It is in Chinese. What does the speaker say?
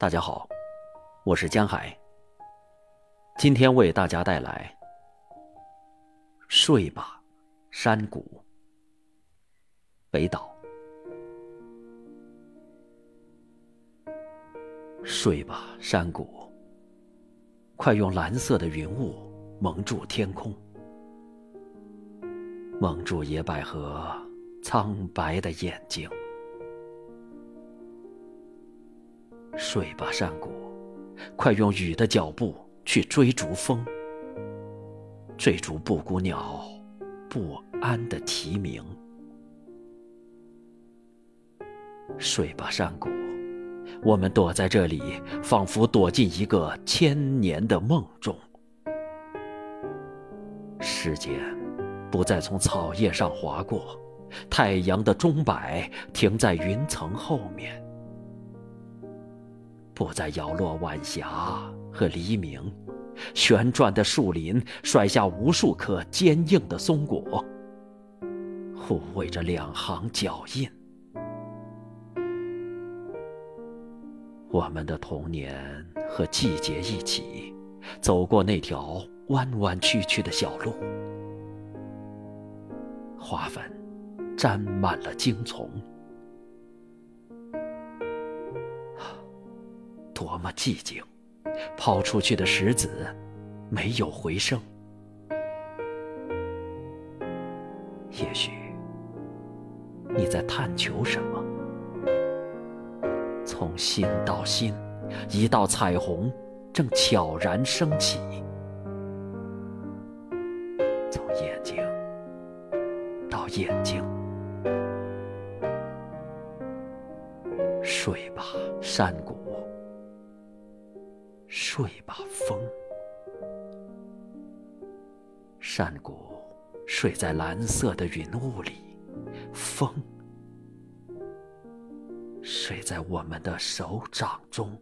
大家好，我是江海。今天为大家带来《睡吧，山谷》。北岛。睡吧，山谷，快用蓝色的云雾蒙住天空，蒙住野百合苍白的眼睛。睡吧，山谷，快用雨的脚步去追逐风，追逐布谷鸟不安的啼鸣。睡吧，山谷，我们躲在这里，仿佛躲进一个千年的梦中。时间不再从草叶上划过，太阳的钟摆停在云层后面。不再摇落晚霞和黎明，旋转的树林甩下无数颗坚硬的松果，护卫着两行脚印。我们的童年和季节一起，走过那条弯弯曲曲的小路，花粉沾满了荆丛。多么寂静！抛出去的石子没有回声。也许你在探求什么？从心到心，一道彩虹正悄然升起。从眼睛到眼睛，睡吧，山谷。睡吧，风。山谷睡在蓝色的云雾里，风睡在我们的手掌中。